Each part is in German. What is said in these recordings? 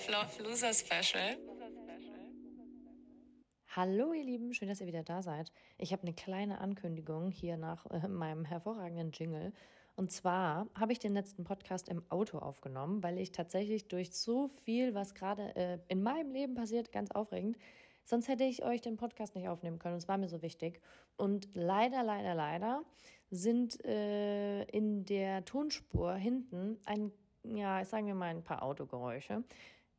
Self-Love Loser Special. Hallo ihr Lieben, schön, dass ihr wieder da seid. Ich habe eine kleine Ankündigung hier nach äh, meinem hervorragenden Jingle. Und zwar habe ich den letzten Podcast im Auto aufgenommen, weil ich tatsächlich durch so viel, was gerade äh, in meinem Leben passiert, ganz aufregend, sonst hätte ich euch den Podcast nicht aufnehmen können. Und es war mir so wichtig. Und leider, leider, leider sind äh, in der Tonspur hinten ein, ja, sagen wir mal, ein paar Autogeräusche.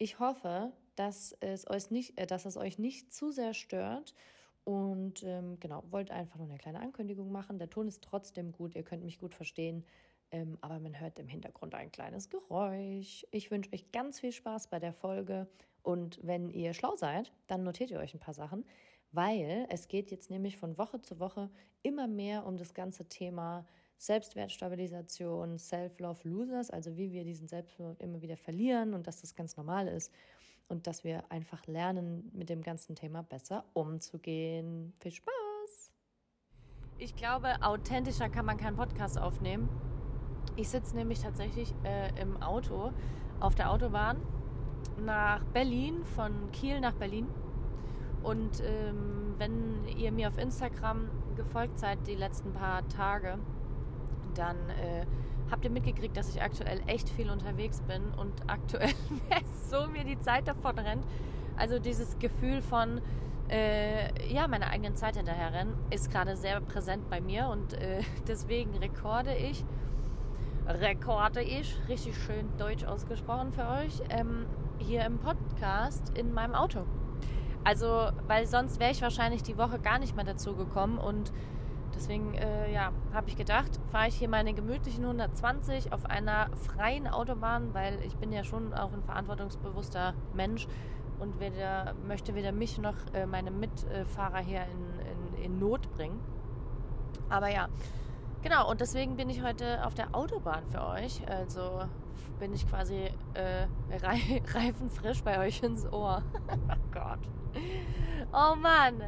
Ich hoffe, dass es euch nicht, äh, dass es euch nicht zu sehr stört. Und ähm, genau, wollte einfach nur eine kleine Ankündigung machen. Der Ton ist trotzdem gut, ihr könnt mich gut verstehen, ähm, aber man hört im Hintergrund ein kleines Geräusch. Ich wünsche euch ganz viel Spaß bei der Folge und wenn ihr schlau seid, dann notiert ihr euch ein paar Sachen, weil es geht jetzt nämlich von Woche zu Woche immer mehr um das ganze Thema Selbstwertstabilisation, Self-Love Losers, also wie wir diesen Selbstwert immer wieder verlieren und dass das ganz normal ist und dass wir einfach lernen, mit dem ganzen Thema besser umzugehen. Viel Spaß! Ich glaube, authentischer kann man keinen Podcast aufnehmen. Ich sitze nämlich tatsächlich äh, im Auto auf der Autobahn nach Berlin, von Kiel nach Berlin. Und ähm, wenn ihr mir auf Instagram gefolgt seid die letzten paar Tage, dann äh, habt ihr mitgekriegt, dass ich aktuell echt viel unterwegs bin und aktuell so mir die Zeit davon rennt. Also dieses Gefühl von äh, ja, meiner eigenen Zeit hinterherrennen ist gerade sehr präsent bei mir und äh, deswegen rekorde ich, rekorde ich, richtig schön deutsch ausgesprochen für euch, ähm, hier im Podcast in meinem Auto. Also, weil sonst wäre ich wahrscheinlich die Woche gar nicht mehr dazu gekommen und Deswegen, äh, ja, habe ich gedacht, fahre ich hier meine gemütlichen 120 auf einer freien Autobahn, weil ich bin ja schon auch ein verantwortungsbewusster Mensch und weder, möchte weder mich noch äh, meine Mitfahrer hier in, in, in Not bringen. Aber ja, genau, und deswegen bin ich heute auf der Autobahn für euch. Also bin ich quasi äh, reifenfrisch bei euch ins Ohr. oh Gott. Oh Mann.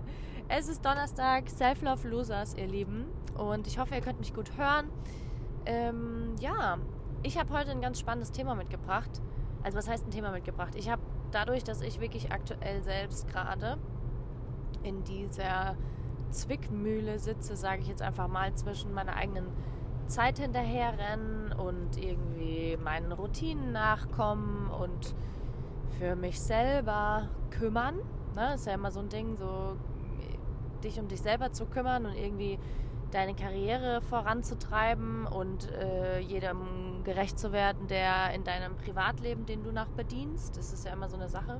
Es ist Donnerstag, Self-Love Losers, ihr Lieben. Und ich hoffe, ihr könnt mich gut hören. Ähm, ja, ich habe heute ein ganz spannendes Thema mitgebracht. Also was heißt ein Thema mitgebracht? Ich habe dadurch, dass ich wirklich aktuell selbst gerade in dieser Zwickmühle sitze, sage ich jetzt einfach mal, zwischen meiner eigenen Zeit hinterherrennen und irgendwie meinen Routinen nachkommen und für mich selber kümmern. Ne? Ist ja immer so ein Ding, so dich um dich selber zu kümmern und irgendwie deine Karriere voranzutreiben und äh, jedem gerecht zu werden, der in deinem Privatleben, den du nach bedienst. Das ist ja immer so eine Sache.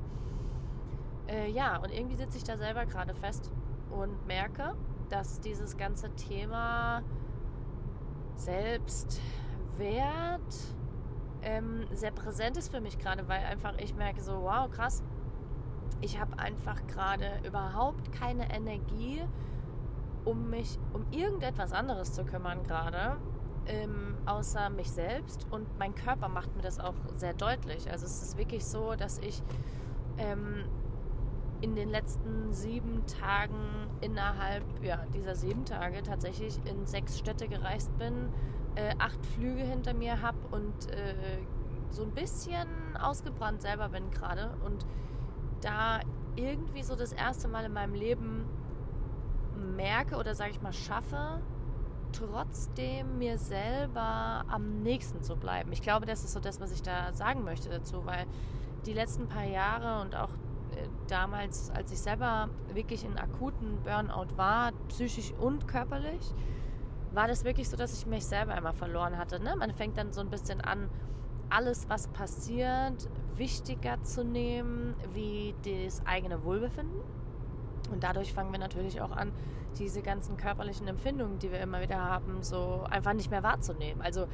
Äh, ja, und irgendwie sitze ich da selber gerade fest und merke, dass dieses ganze Thema Selbstwert ähm, sehr präsent ist für mich gerade, weil einfach ich merke so, wow, krass, ich habe einfach gerade überhaupt keine Energie, um mich um irgendetwas anderes zu kümmern gerade, ähm, außer mich selbst. Und mein Körper macht mir das auch sehr deutlich. Also es ist wirklich so, dass ich ähm, in den letzten sieben Tagen innerhalb ja, dieser sieben Tage tatsächlich in sechs Städte gereist bin, äh, acht Flüge hinter mir habe und äh, so ein bisschen ausgebrannt selber bin gerade und da irgendwie so das erste Mal in meinem Leben merke oder sage ich mal schaffe, trotzdem mir selber am nächsten zu bleiben. Ich glaube, das ist so das, was ich da sagen möchte dazu, weil die letzten paar Jahre und auch äh, damals, als ich selber wirklich in akuten Burnout war, psychisch und körperlich, war das wirklich so, dass ich mich selber immer verloren hatte. Ne? Man fängt dann so ein bisschen an, alles, was passiert, wichtiger zu nehmen wie das eigene Wohlbefinden. Und dadurch fangen wir natürlich auch an, diese ganzen körperlichen Empfindungen, die wir immer wieder haben, so einfach nicht mehr wahrzunehmen. Also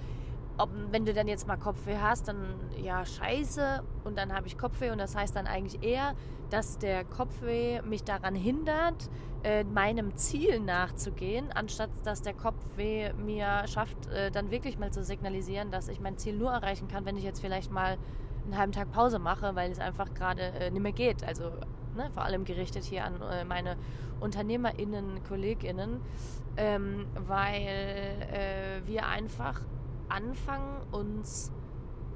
ob, wenn du dann jetzt mal Kopfweh hast, dann ja, scheiße und dann habe ich Kopfweh und das heißt dann eigentlich eher, dass der Kopfweh mich daran hindert, äh, meinem Ziel nachzugehen, anstatt dass der Kopfweh mir schafft, äh, dann wirklich mal zu signalisieren, dass ich mein Ziel nur erreichen kann, wenn ich jetzt vielleicht mal einen halben Tag Pause mache, weil es einfach gerade äh, nicht mehr geht. Also ne, vor allem gerichtet hier an äh, meine UnternehmerInnen, KollegInnen, ähm, weil äh, wir einfach anfangen, uns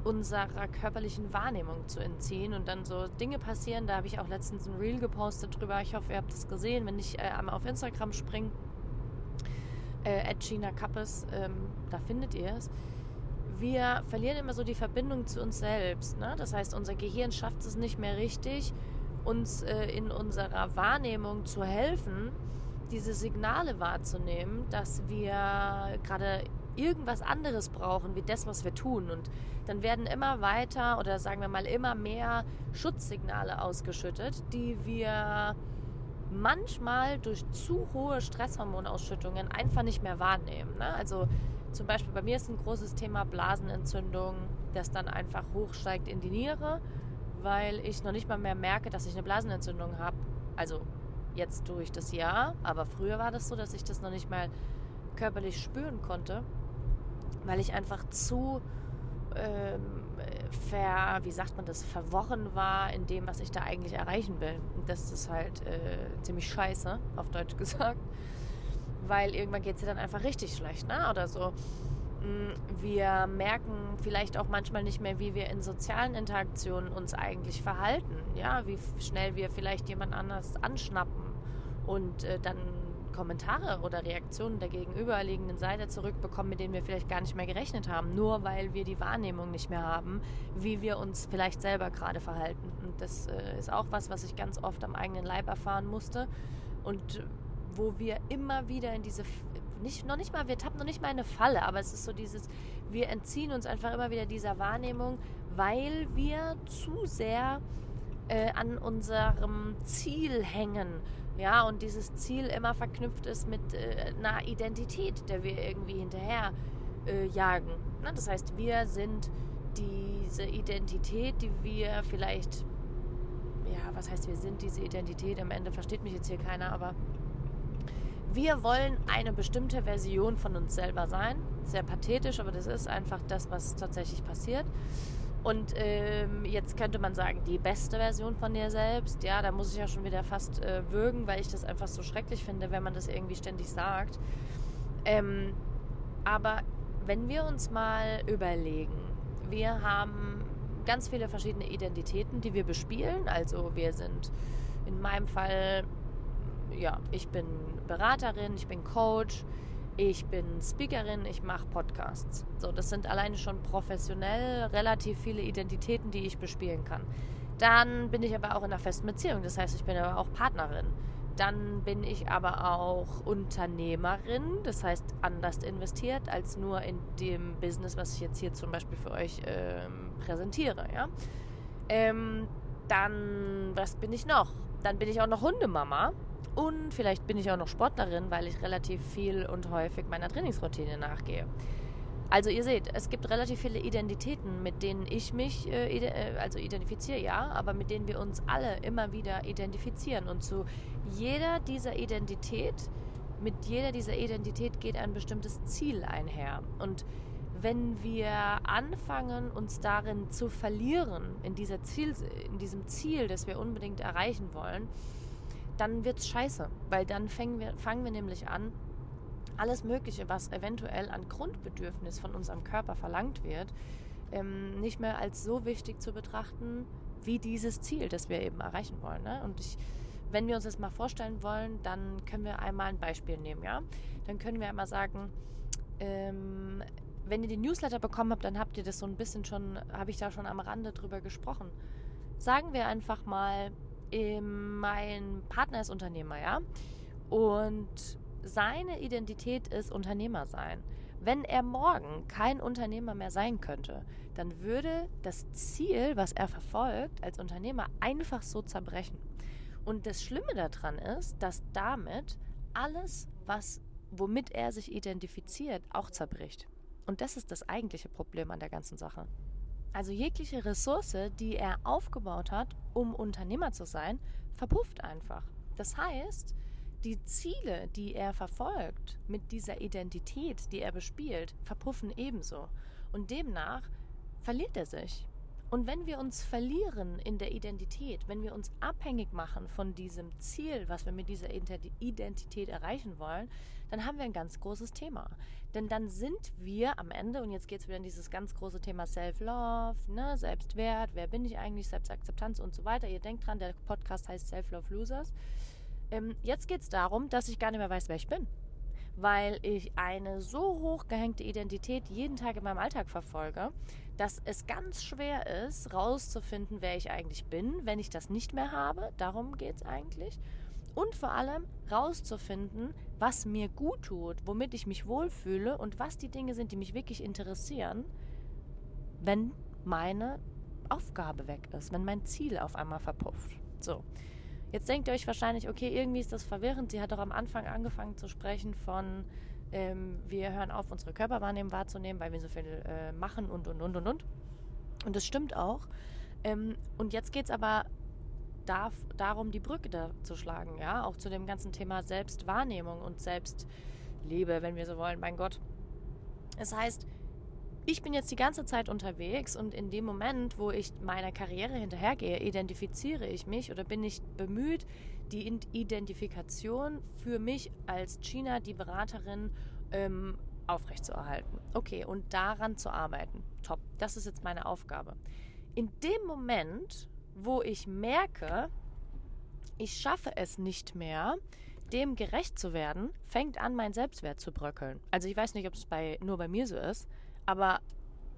unserer körperlichen Wahrnehmung zu entziehen und dann so Dinge passieren. Da habe ich auch letztens ein Reel gepostet drüber. Ich hoffe, ihr habt es gesehen. Wenn ich äh, einmal auf Instagram springe, äh, Gina Kappes, ähm, da findet ihr es. Wir verlieren immer so die Verbindung zu uns selbst. Ne? Das heißt, unser Gehirn schafft es nicht mehr richtig, uns äh, in unserer Wahrnehmung zu helfen, diese Signale wahrzunehmen, dass wir gerade irgendwas anderes brauchen, wie das, was wir tun. Und dann werden immer weiter oder sagen wir mal immer mehr Schutzsignale ausgeschüttet, die wir manchmal durch zu hohe Stresshormonausschüttungen einfach nicht mehr wahrnehmen. Ne? Also zum Beispiel bei mir ist ein großes Thema Blasenentzündung, das dann einfach hochsteigt in die Niere, weil ich noch nicht mal mehr merke, dass ich eine Blasenentzündung habe. Also jetzt durch das Jahr, aber früher war das so, dass ich das noch nicht mal körperlich spüren konnte weil ich einfach zu ähm, ver, wie sagt man das, verworren war in dem, was ich da eigentlich erreichen will. Und das ist halt äh, ziemlich scheiße, auf Deutsch gesagt. Weil irgendwann geht es dir dann einfach richtig schlecht, ne? Oder so. Mm, wir merken vielleicht auch manchmal nicht mehr, wie wir in sozialen Interaktionen uns eigentlich verhalten. Ja, wie schnell wir vielleicht jemand anders anschnappen und äh, dann Kommentare oder Reaktionen der gegenüberliegenden Seite zurückbekommen, mit denen wir vielleicht gar nicht mehr gerechnet haben, nur weil wir die Wahrnehmung nicht mehr haben, wie wir uns vielleicht selber gerade verhalten. Und das äh, ist auch was, was ich ganz oft am eigenen Leib erfahren musste und wo wir immer wieder in diese nicht, noch nicht mal, wir tappen noch nicht mal eine Falle, aber es ist so dieses, wir entziehen uns einfach immer wieder dieser Wahrnehmung, weil wir zu sehr äh, an unserem Ziel hängen ja, und dieses Ziel immer verknüpft ist mit äh, einer Identität, der wir irgendwie hinterher äh, jagen. Na, das heißt, wir sind diese Identität, die wir vielleicht, ja, was heißt wir sind diese Identität? Am Ende versteht mich jetzt hier keiner, aber wir wollen eine bestimmte Version von uns selber sein. Sehr pathetisch, aber das ist einfach das, was tatsächlich passiert. Und ähm, jetzt könnte man sagen, die beste Version von dir selbst, ja, da muss ich ja schon wieder fast äh, würgen, weil ich das einfach so schrecklich finde, wenn man das irgendwie ständig sagt. Ähm, aber wenn wir uns mal überlegen, wir haben ganz viele verschiedene Identitäten, die wir bespielen. Also wir sind in meinem Fall, ja, ich bin Beraterin, ich bin Coach, ich bin Speakerin, ich mache Podcasts. So, das sind alleine schon professionell relativ viele Identitäten, die ich bespielen kann. Dann bin ich aber auch in einer festen Beziehung, das heißt, ich bin aber auch Partnerin. Dann bin ich aber auch Unternehmerin, das heißt anders investiert als nur in dem Business, was ich jetzt hier zum Beispiel für euch ähm, präsentiere. Ja? Ähm, dann, was bin ich noch? Dann bin ich auch noch Hundemama. Und vielleicht bin ich auch noch Sportlerin, weil ich relativ viel und häufig meiner Trainingsroutine nachgehe. Also ihr seht, es gibt relativ viele Identitäten, mit denen ich mich äh, äh, also identifiziere, ja, aber mit denen wir uns alle immer wieder identifizieren. Und zu jeder dieser Identität, mit jeder dieser Identität geht ein bestimmtes Ziel einher. Und wenn wir anfangen, uns darin zu verlieren, in, dieser Ziel, in diesem Ziel, das wir unbedingt erreichen wollen, dann wird es scheiße, weil dann fangen wir, fangen wir nämlich an, alles Mögliche, was eventuell an Grundbedürfnis von unserem Körper verlangt wird, ähm, nicht mehr als so wichtig zu betrachten wie dieses Ziel, das wir eben erreichen wollen. Ne? Und ich, wenn wir uns das mal vorstellen wollen, dann können wir einmal ein Beispiel nehmen. Ja? Dann können wir einmal sagen, ähm, wenn ihr die Newsletter bekommen habt, dann habt ihr das so ein bisschen schon, habe ich da schon am Rande drüber gesprochen. Sagen wir einfach mal, mein Partner ist Unternehmer, ja. Und seine Identität ist Unternehmer sein. Wenn er morgen kein Unternehmer mehr sein könnte, dann würde das Ziel, was er verfolgt als Unternehmer, einfach so zerbrechen. Und das Schlimme daran ist, dass damit alles, was, womit er sich identifiziert, auch zerbricht. Und das ist das eigentliche Problem an der ganzen Sache. Also jegliche Ressource, die er aufgebaut hat, um Unternehmer zu sein, verpufft einfach. Das heißt, die Ziele, die er verfolgt mit dieser Identität, die er bespielt, verpuffen ebenso. Und demnach verliert er sich. Und wenn wir uns verlieren in der Identität, wenn wir uns abhängig machen von diesem Ziel, was wir mit dieser Identität erreichen wollen, dann haben wir ein ganz großes Thema. Denn dann sind wir am Ende, und jetzt geht es wieder in dieses ganz große Thema Self-Love, ne, Selbstwert, wer bin ich eigentlich, Selbstakzeptanz und so weiter. Ihr denkt dran, der Podcast heißt Self-Love Losers. Ähm, jetzt geht es darum, dass ich gar nicht mehr weiß, wer ich bin weil ich eine so hoch gehängte Identität jeden Tag in meinem Alltag verfolge, dass es ganz schwer ist, rauszufinden, wer ich eigentlich bin, wenn ich das nicht mehr habe. Darum geht es eigentlich. Und vor allem rauszufinden, was mir gut tut, womit ich mich wohlfühle und was die Dinge sind, die mich wirklich interessieren, wenn meine Aufgabe weg ist, wenn mein Ziel auf einmal verpufft. So. Jetzt denkt ihr euch wahrscheinlich, okay, irgendwie ist das verwirrend. Sie hat doch am Anfang angefangen zu sprechen von, ähm, wir hören auf, unsere Körperwahrnehmung wahrzunehmen, weil wir so viel äh, machen und, und, und, und, und. Und das stimmt auch. Ähm, und jetzt geht es aber darf, darum, die Brücke da zu schlagen, ja, auch zu dem ganzen Thema Selbstwahrnehmung und Selbstliebe, wenn wir so wollen, mein Gott. Es heißt, ich bin jetzt die ganze Zeit unterwegs und in dem Moment, wo ich meiner Karriere hinterhergehe, identifiziere ich mich oder bin ich bemüht, die Identifikation für mich als China, die Beraterin, ähm, aufrechtzuerhalten. Okay, und daran zu arbeiten. Top. Das ist jetzt meine Aufgabe. In dem Moment, wo ich merke, ich schaffe es nicht mehr, dem gerecht zu werden, fängt an, mein Selbstwert zu bröckeln. Also ich weiß nicht, ob es bei, nur bei mir so ist, aber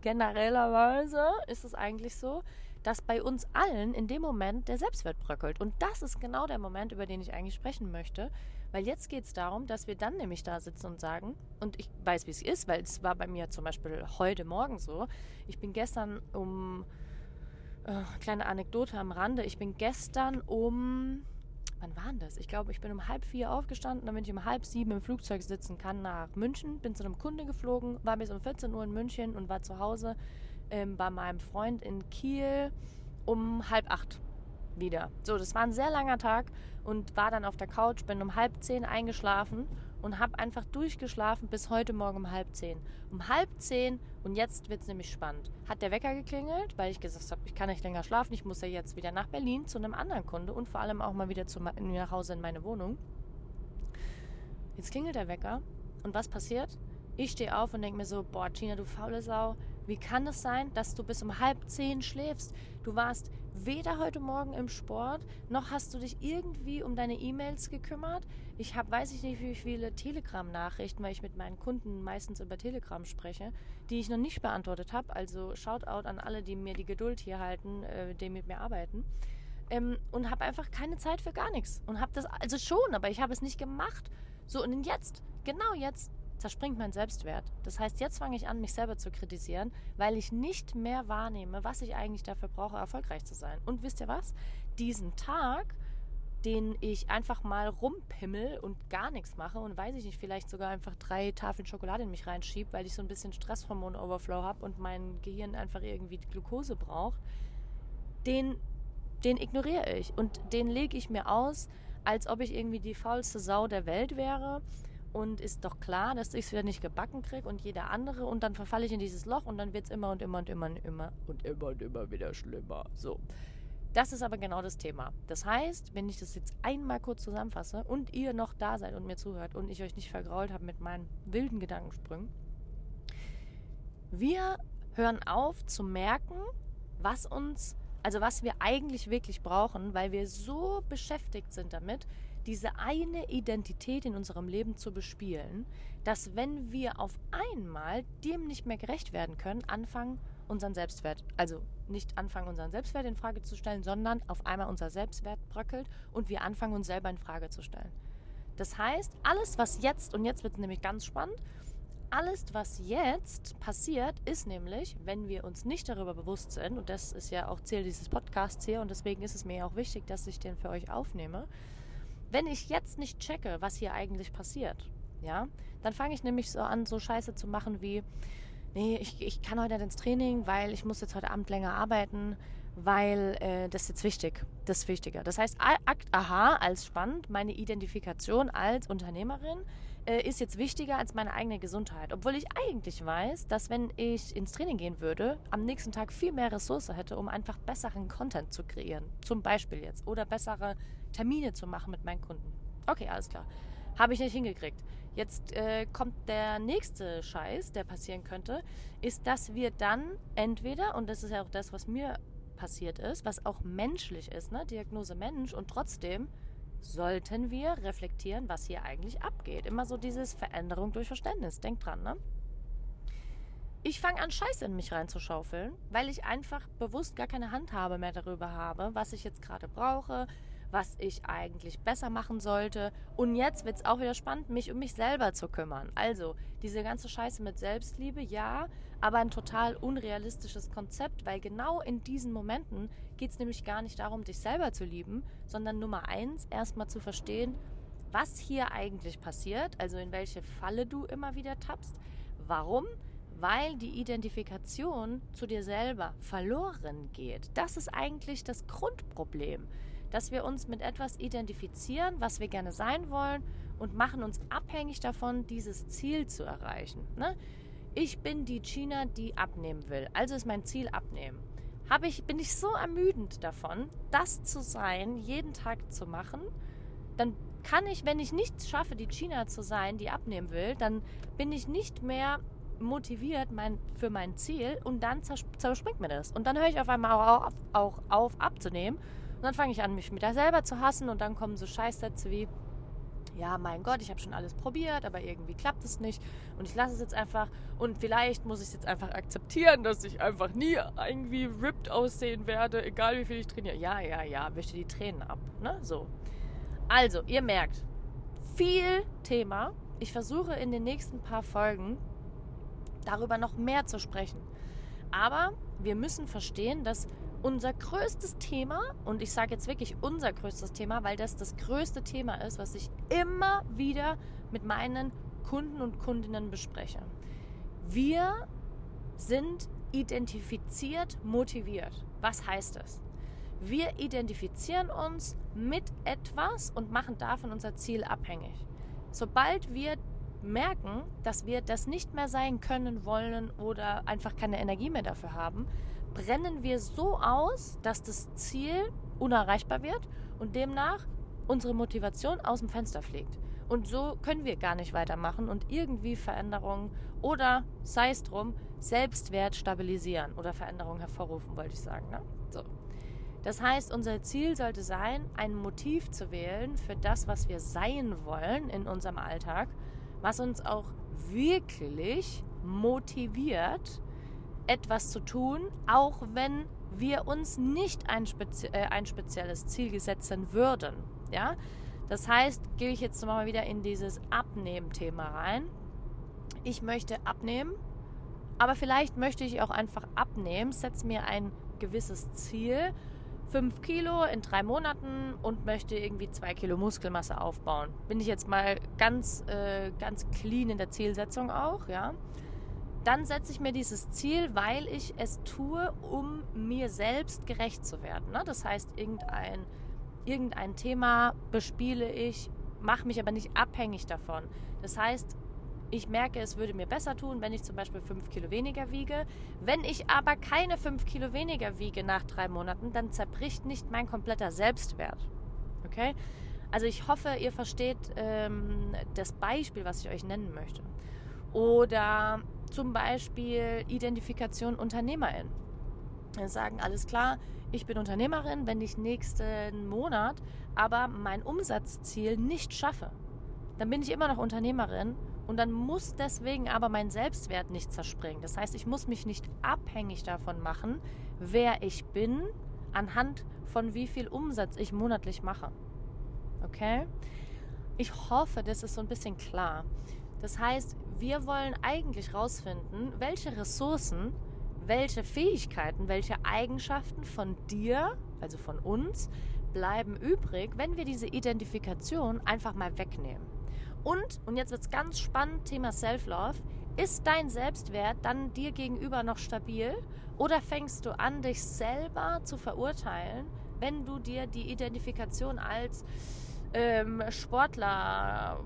generellerweise ist es eigentlich so, dass bei uns allen in dem Moment der Selbstwert bröckelt. Und das ist genau der Moment, über den ich eigentlich sprechen möchte. Weil jetzt geht es darum, dass wir dann nämlich da sitzen und sagen, und ich weiß, wie es ist, weil es war bei mir zum Beispiel heute Morgen so. Ich bin gestern um, äh, kleine Anekdote am Rande, ich bin gestern um wann war denn das? Ich glaube, ich bin um halb vier aufgestanden, damit ich um halb sieben im Flugzeug sitzen kann nach München. Bin zu einem Kunde geflogen, war bis um 14 Uhr in München und war zu Hause ähm, bei meinem Freund in Kiel um halb acht wieder. So, das war ein sehr langer Tag und war dann auf der Couch, bin um halb zehn eingeschlafen und habe einfach durchgeschlafen bis heute Morgen um halb zehn. Um halb zehn und jetzt wird es nämlich spannend. Hat der Wecker geklingelt, weil ich gesagt habe, ich kann nicht länger schlafen, ich muss ja jetzt wieder nach Berlin zu einem anderen Kunde und vor allem auch mal wieder zu, nach Hause in meine Wohnung. Jetzt klingelt der Wecker und was passiert? Ich stehe auf und denke mir so, boah, Gina, du faule Sau, wie kann es sein, dass du bis um halb zehn schläfst? Du warst weder heute Morgen im Sport, noch hast du dich irgendwie um deine E-Mails gekümmert. Ich habe, weiß ich nicht, wie viele Telegram-Nachrichten, weil ich mit meinen Kunden meistens über Telegram spreche, die ich noch nicht beantwortet habe. Also Shoutout an alle, die mir die Geduld hier halten, äh, die mit mir arbeiten. Ähm, und habe einfach keine Zeit für gar nichts. Und habe das, also schon, aber ich habe es nicht gemacht. So, und jetzt, genau jetzt, zerspringt mein Selbstwert. Das heißt, jetzt fange ich an, mich selber zu kritisieren, weil ich nicht mehr wahrnehme, was ich eigentlich dafür brauche, erfolgreich zu sein. Und wisst ihr was? Diesen Tag, den ich einfach mal rumpimmel und gar nichts mache und weiß ich nicht, vielleicht sogar einfach drei Tafeln Schokolade in mich reinschiebe, weil ich so ein bisschen Stresshormon-Overflow habe und mein Gehirn einfach irgendwie Glucose braucht, den, den ignoriere ich und den lege ich mir aus, als ob ich irgendwie die faulste Sau der Welt wäre und ist doch klar, dass ich es wieder nicht gebacken kriege und jeder andere und dann verfalle ich in dieses Loch und dann wird es immer und immer und immer und immer und immer und immer wieder schlimmer. So. Das ist aber genau das Thema. Das heißt, wenn ich das jetzt einmal kurz zusammenfasse und ihr noch da seid und mir zuhört und ich euch nicht vergrault habe mit meinen wilden Gedankensprüngen, wir hören auf zu merken, was uns, also was wir eigentlich wirklich brauchen, weil wir so beschäftigt sind damit, diese eine Identität in unserem Leben zu bespielen, dass wenn wir auf einmal dem nicht mehr gerecht werden können, anfangen unseren Selbstwert, also nicht anfangen unseren Selbstwert in Frage zu stellen, sondern auf einmal unser Selbstwert bröckelt und wir anfangen uns selber in Frage zu stellen. Das heißt, alles was jetzt und jetzt wird es nämlich ganz spannend, alles, was jetzt passiert, ist nämlich, wenn wir uns nicht darüber bewusst sind, und das ist ja auch Ziel dieses Podcasts hier, und deswegen ist es mir auch wichtig, dass ich den für euch aufnehme, wenn ich jetzt nicht checke, was hier eigentlich passiert, ja, dann fange ich nämlich so an, so Scheiße zu machen wie, nee, ich, ich kann heute nicht ins Training, weil ich muss jetzt heute Abend länger arbeiten, weil äh, das ist jetzt wichtig, das ist wichtiger. Das heißt, Akt aha als spannend, meine Identifikation als Unternehmerin äh, ist jetzt wichtiger als meine eigene Gesundheit. Obwohl ich eigentlich weiß, dass wenn ich ins Training gehen würde, am nächsten Tag viel mehr Ressource hätte, um einfach besseren Content zu kreieren. Zum Beispiel jetzt. Oder bessere Termine zu machen mit meinen Kunden. Okay, alles klar. Habe ich nicht hingekriegt. Jetzt äh, kommt der nächste Scheiß, der passieren könnte, ist, dass wir dann entweder, und das ist ja auch das, was mir passiert ist, was auch menschlich ist, ne? Diagnose Mensch, und trotzdem sollten wir reflektieren, was hier eigentlich abgeht. Immer so dieses Veränderung durch Verständnis. Denkt dran, ne? Ich fange an, Scheiße in mich reinzuschaufeln, weil ich einfach bewusst gar keine Handhabe mehr darüber habe, was ich jetzt gerade brauche, was ich eigentlich besser machen sollte. Und jetzt wird es auch wieder spannend, mich um mich selber zu kümmern. Also, diese ganze Scheiße mit Selbstliebe, ja, aber ein total unrealistisches Konzept, weil genau in diesen Momenten geht es nämlich gar nicht darum, dich selber zu lieben, sondern Nummer eins, erstmal zu verstehen, was hier eigentlich passiert, also in welche Falle du immer wieder tappst. Warum? Weil die Identifikation zu dir selber verloren geht. Das ist eigentlich das Grundproblem dass wir uns mit etwas identifizieren, was wir gerne sein wollen und machen uns abhängig davon, dieses Ziel zu erreichen. Ne? Ich bin die China, die abnehmen will. Also ist mein Ziel abnehmen. Habe ich, bin ich so ermüdend davon, das zu sein, jeden Tag zu machen, dann kann ich, wenn ich nicht schaffe, die China zu sein, die abnehmen will, dann bin ich nicht mehr motiviert mein, für mein Ziel und dann zerspringt mir das. Und dann höre ich auf einmal auch auf, auch auf abzunehmen dann fange ich an, mich mit da selber zu hassen und dann kommen so Scheißsätze wie, ja, mein Gott, ich habe schon alles probiert, aber irgendwie klappt es nicht und ich lasse es jetzt einfach und vielleicht muss ich es jetzt einfach akzeptieren, dass ich einfach nie irgendwie ripped aussehen werde, egal wie viel ich trainiere. Ja, ja, ja, wische die Tränen ab, ne? So. Also, ihr merkt, viel Thema. Ich versuche in den nächsten paar Folgen darüber noch mehr zu sprechen. Aber wir müssen verstehen, dass unser größtes Thema, und ich sage jetzt wirklich unser größtes Thema, weil das das größte Thema ist, was ich immer wieder mit meinen Kunden und Kundinnen bespreche. Wir sind identifiziert motiviert. Was heißt das? Wir identifizieren uns mit etwas und machen davon unser Ziel abhängig. Sobald wir merken, dass wir das nicht mehr sein können wollen oder einfach keine Energie mehr dafür haben, brennen wir so aus, dass das Ziel unerreichbar wird und demnach unsere Motivation aus dem Fenster fliegt. Und so können wir gar nicht weitermachen und irgendwie Veränderungen oder, sei es drum, Selbstwert stabilisieren oder Veränderungen hervorrufen, wollte ich sagen. Ne? So. Das heißt, unser Ziel sollte sein, ein Motiv zu wählen für das, was wir sein wollen in unserem Alltag, was uns auch wirklich motiviert, etwas zu tun, auch wenn wir uns nicht ein, spezi äh, ein spezielles Ziel setzen würden. Ja? Das heißt, gehe ich jetzt mal wieder in dieses Abnehmen-Thema rein. Ich möchte abnehmen, aber vielleicht möchte ich auch einfach abnehmen, setze mir ein gewisses Ziel, 5 Kilo in drei Monaten und möchte irgendwie 2 Kilo Muskelmasse aufbauen. Bin ich jetzt mal ganz, äh, ganz clean in der Zielsetzung auch, ja dann setze ich mir dieses Ziel, weil ich es tue, um mir selbst gerecht zu werden. Ne? Das heißt, irgendein, irgendein Thema bespiele ich, mache mich aber nicht abhängig davon. Das heißt, ich merke, es würde mir besser tun, wenn ich zum Beispiel 5 Kilo weniger wiege. Wenn ich aber keine 5 Kilo weniger wiege nach drei Monaten, dann zerbricht nicht mein kompletter Selbstwert. Okay? Also ich hoffe, ihr versteht ähm, das Beispiel, was ich euch nennen möchte. Oder zum Beispiel Identifikation Unternehmerin. Wir sagen, alles klar, ich bin Unternehmerin, wenn ich nächsten Monat aber mein Umsatzziel nicht schaffe, dann bin ich immer noch Unternehmerin und dann muss deswegen aber mein Selbstwert nicht zerspringen. Das heißt, ich muss mich nicht abhängig davon machen, wer ich bin, anhand von wie viel Umsatz ich monatlich mache. Okay? Ich hoffe, das ist so ein bisschen klar. Das heißt, wir wollen eigentlich herausfinden, welche Ressourcen, welche Fähigkeiten, welche Eigenschaften von dir, also von uns, bleiben übrig, wenn wir diese Identifikation einfach mal wegnehmen. Und, und jetzt wird es ganz spannend, Thema Self-Love, ist dein Selbstwert dann dir gegenüber noch stabil oder fängst du an, dich selber zu verurteilen, wenn du dir die Identifikation als ähm, Sportler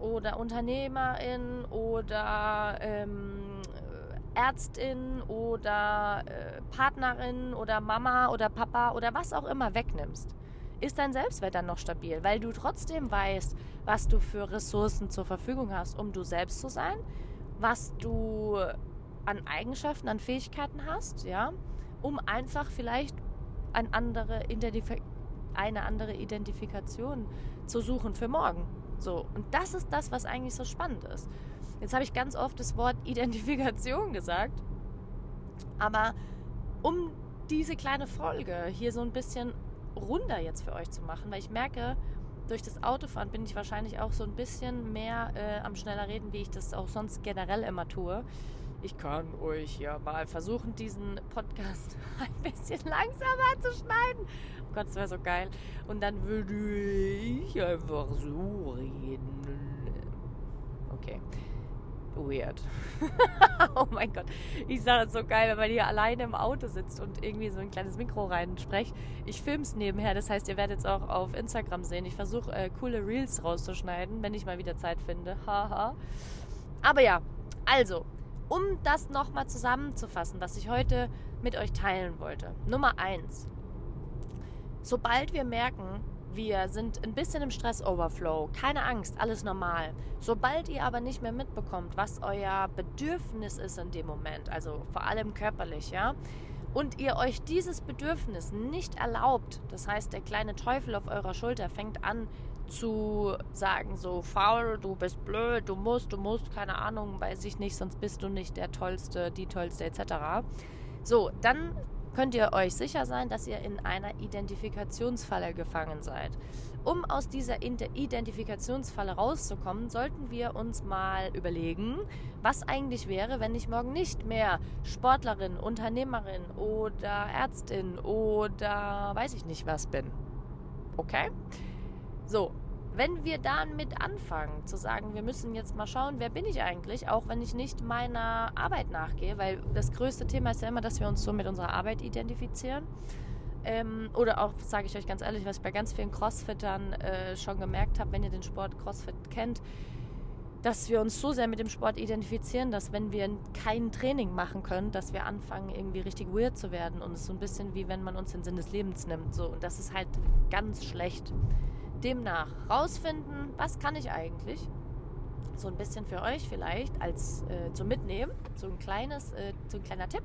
oder Unternehmerin oder ähm, Ärztin oder äh, Partnerin oder Mama oder Papa oder was auch immer wegnimmst, ist dein Selbstwert dann noch stabil, weil du trotzdem weißt, was du für Ressourcen zur Verfügung hast, um du selbst zu sein, was du an Eigenschaften, an Fähigkeiten hast, ja, um einfach vielleicht ein andere eine andere Identifikation zu suchen für morgen. So, und das ist das, was eigentlich so spannend ist. Jetzt habe ich ganz oft das Wort Identifikation gesagt, aber um diese kleine Folge hier so ein bisschen runder jetzt für euch zu machen, weil ich merke, durch das Autofahren bin ich wahrscheinlich auch so ein bisschen mehr äh, am schneller reden, wie ich das auch sonst generell immer tue. Ich kann euch ja mal versuchen, diesen Podcast ein bisschen langsamer zu schneiden. Oh Gott, das wäre so geil. Und dann würde ich einfach so reden. Okay weird. oh mein Gott. Ich sage das so geil, wenn man hier alleine im Auto sitzt und irgendwie so ein kleines Mikro reinsprecht. Ich filme es nebenher, das heißt, ihr werdet es auch auf Instagram sehen. Ich versuche äh, coole Reels rauszuschneiden, wenn ich mal wieder Zeit finde. Haha. Aber ja, also, um das nochmal zusammenzufassen, was ich heute mit euch teilen wollte. Nummer eins. Sobald wir merken, wir sind ein bisschen im Stress-Overflow. Keine Angst, alles normal. Sobald ihr aber nicht mehr mitbekommt, was euer Bedürfnis ist in dem Moment, also vor allem körperlich, ja, und ihr euch dieses Bedürfnis nicht erlaubt, das heißt, der kleine Teufel auf eurer Schulter fängt an zu sagen, so faul, du bist blöd, du musst, du musst, keine Ahnung, weiß ich nicht, sonst bist du nicht der Tollste, die Tollste etc. So, dann könnt ihr euch sicher sein, dass ihr in einer Identifikationsfalle gefangen seid. Um aus dieser Identifikationsfalle rauszukommen, sollten wir uns mal überlegen, was eigentlich wäre, wenn ich morgen nicht mehr Sportlerin, Unternehmerin oder Ärztin oder weiß ich nicht was bin. Okay? So, wenn wir dann mit anfangen zu sagen, wir müssen jetzt mal schauen, wer bin ich eigentlich, auch wenn ich nicht meiner Arbeit nachgehe, weil das größte Thema ist ja immer, dass wir uns so mit unserer Arbeit identifizieren. Ähm, oder auch, sage ich euch ganz ehrlich, was ich bei ganz vielen Crossfittern äh, schon gemerkt habe, wenn ihr den Sport Crossfit kennt, dass wir uns so sehr mit dem Sport identifizieren, dass wenn wir kein Training machen können, dass wir anfangen, irgendwie richtig weird zu werden. Und es ist so ein bisschen wie wenn man uns den Sinn des Lebens nimmt. So. Und das ist halt ganz schlecht. Demnach rausfinden, was kann ich eigentlich? So ein bisschen für euch vielleicht als äh, zum Mitnehmen, so ein kleines, äh, so ein kleiner Tipp.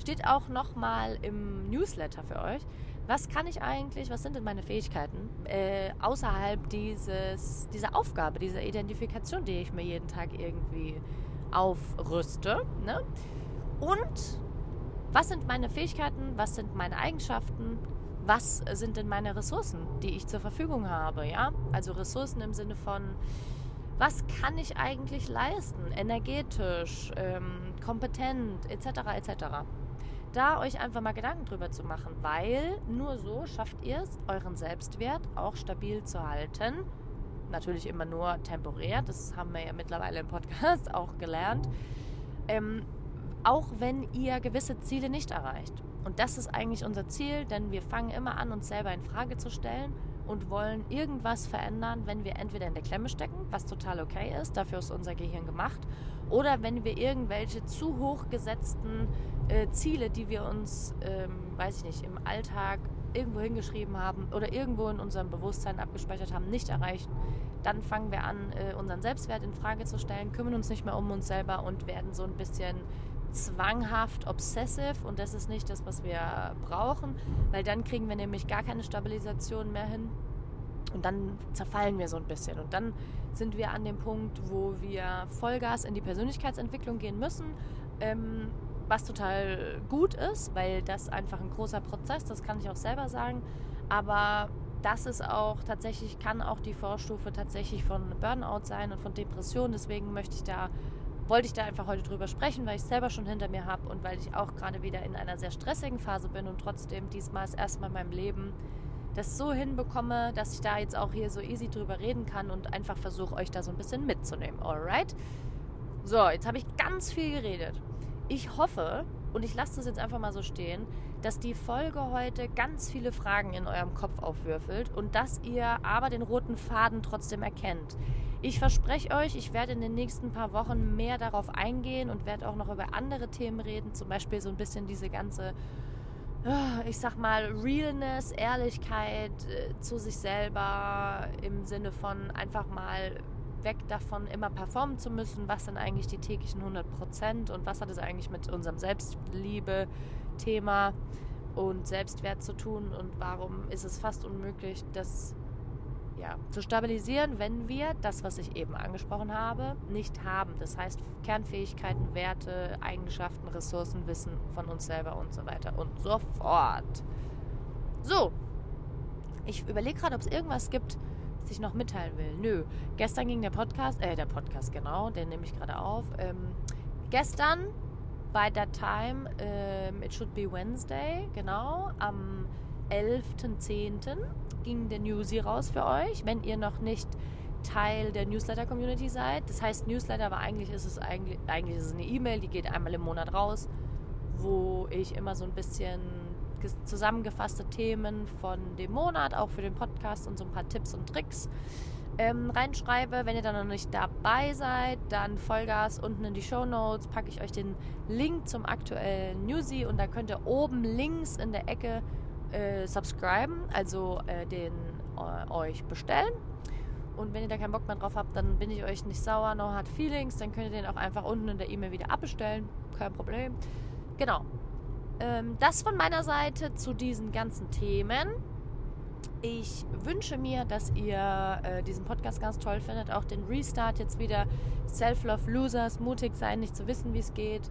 Steht auch nochmal im Newsletter für euch. Was kann ich eigentlich, was sind denn meine Fähigkeiten äh, außerhalb dieses, dieser Aufgabe, dieser Identifikation, die ich mir jeden Tag irgendwie aufrüste? Ne? Und was sind meine Fähigkeiten, was sind meine Eigenschaften, was sind denn meine Ressourcen, die ich zur Verfügung habe, ja? Also Ressourcen im Sinne von, was kann ich eigentlich leisten, energetisch, ähm, kompetent, etc., etc. Da euch einfach mal Gedanken drüber zu machen, weil nur so schafft ihr es, euren Selbstwert auch stabil zu halten. Natürlich immer nur temporär, das haben wir ja mittlerweile im Podcast auch gelernt. Ähm, auch wenn ihr gewisse Ziele nicht erreicht. Und das ist eigentlich unser Ziel, denn wir fangen immer an, uns selber in Frage zu stellen und wollen irgendwas verändern, wenn wir entweder in der Klemme stecken, was total okay ist, dafür ist unser Gehirn gemacht, oder wenn wir irgendwelche zu hoch gesetzten äh, Ziele, die wir uns, ähm, weiß ich nicht, im Alltag irgendwo hingeschrieben haben oder irgendwo in unserem Bewusstsein abgespeichert haben, nicht erreichen, dann fangen wir an, äh, unseren Selbstwert in Frage zu stellen, kümmern uns nicht mehr um uns selber und werden so ein bisschen zwanghaft obsessive und das ist nicht das, was wir brauchen, weil dann kriegen wir nämlich gar keine Stabilisation mehr hin und dann zerfallen wir so ein bisschen und dann sind wir an dem Punkt, wo wir Vollgas in die Persönlichkeitsentwicklung gehen müssen, ähm, was total gut ist, weil das einfach ein großer Prozess, das kann ich auch selber sagen, aber das ist auch tatsächlich, kann auch die Vorstufe tatsächlich von Burnout sein und von Depression. Deswegen möchte ich da wollte ich da einfach heute drüber sprechen, weil ich es selber schon hinter mir habe und weil ich auch gerade wieder in einer sehr stressigen Phase bin und trotzdem diesmal ist erstmal in meinem Leben das so hinbekomme, dass ich da jetzt auch hier so easy drüber reden kann und einfach versuche, euch da so ein bisschen mitzunehmen. Alright? So, jetzt habe ich ganz viel geredet. Ich hoffe, und ich lasse das jetzt einfach mal so stehen, dass die Folge heute ganz viele Fragen in eurem Kopf aufwürfelt und dass ihr aber den roten Faden trotzdem erkennt. Ich verspreche euch, ich werde in den nächsten paar Wochen mehr darauf eingehen und werde auch noch über andere Themen reden, zum Beispiel so ein bisschen diese ganze, ah, ich sag mal, Realness, Ehrlichkeit äh, zu sich selber im Sinne von einfach mal weg davon, immer performen zu müssen. Was sind eigentlich die täglichen 100 Prozent und was hat es eigentlich mit unserem Selbstliebe-Thema und Selbstwert zu tun und warum ist es fast unmöglich, das ja, zu stabilisieren, wenn wir das, was ich eben angesprochen habe, nicht haben. Das heißt Kernfähigkeiten, Werte, Eigenschaften, Ressourcen, Wissen von uns selber und so weiter und so fort. So, ich überlege gerade, ob es irgendwas gibt, was ich noch mitteilen will. Nö, gestern ging der Podcast, äh, der Podcast genau, den nehme ich gerade auf. Ähm, gestern bei der Time, ähm, it should be Wednesday, genau, am 11.10. ging der Newsy raus für euch, wenn ihr noch nicht Teil der Newsletter-Community seid. Das heißt Newsletter, aber eigentlich ist es eigentlich, eigentlich ist es eine E-Mail, die geht einmal im Monat raus, wo ich immer so ein bisschen zusammengefasste Themen von dem Monat, auch für den Podcast und so ein paar Tipps und Tricks ähm, reinschreibe. Wenn ihr dann noch nicht dabei seid, dann Vollgas unten in die Show Notes packe ich euch den Link zum aktuellen Newsy und da könnt ihr oben links in der Ecke äh, subscriben, also äh, den äh, euch bestellen. Und wenn ihr da keinen Bock mehr drauf habt, dann bin ich euch nicht sauer, no hard feelings. Dann könnt ihr den auch einfach unten in der E-Mail wieder abbestellen. Kein Problem. Genau. Ähm, das von meiner Seite zu diesen ganzen Themen. Ich wünsche mir, dass ihr äh, diesen Podcast ganz toll findet. Auch den Restart jetzt wieder. Self-Love Losers, mutig sein, nicht zu wissen, wie es geht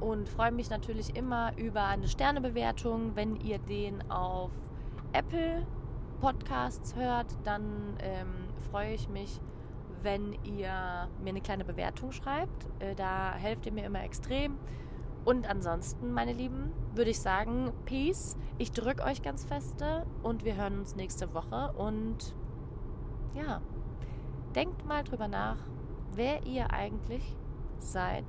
und freue mich natürlich immer über eine Sternebewertung. Wenn ihr den auf Apple Podcasts hört, dann ähm, freue ich mich, wenn ihr mir eine kleine Bewertung schreibt. Äh, da helft ihr mir immer extrem. Und ansonsten, meine Lieben, würde ich sagen, Peace. Ich drücke euch ganz feste und wir hören uns nächste Woche. Und ja, denkt mal drüber nach, wer ihr eigentlich seid